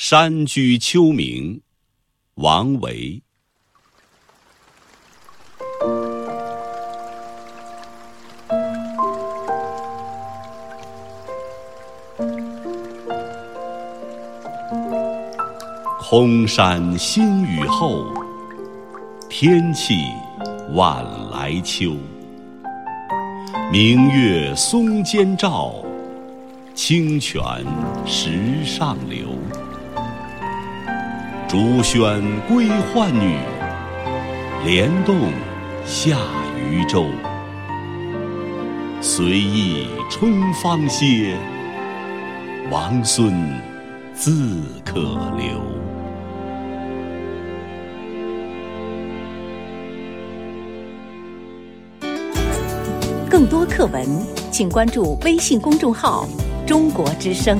山居秋暝，王维。空山新雨后，天气晚来秋。明月松间照，清泉石上流。竹喧归浣女，莲动下渔舟。随意春芳歇，王孙自可留。更多课文，请关注微信公众号“中国之声”。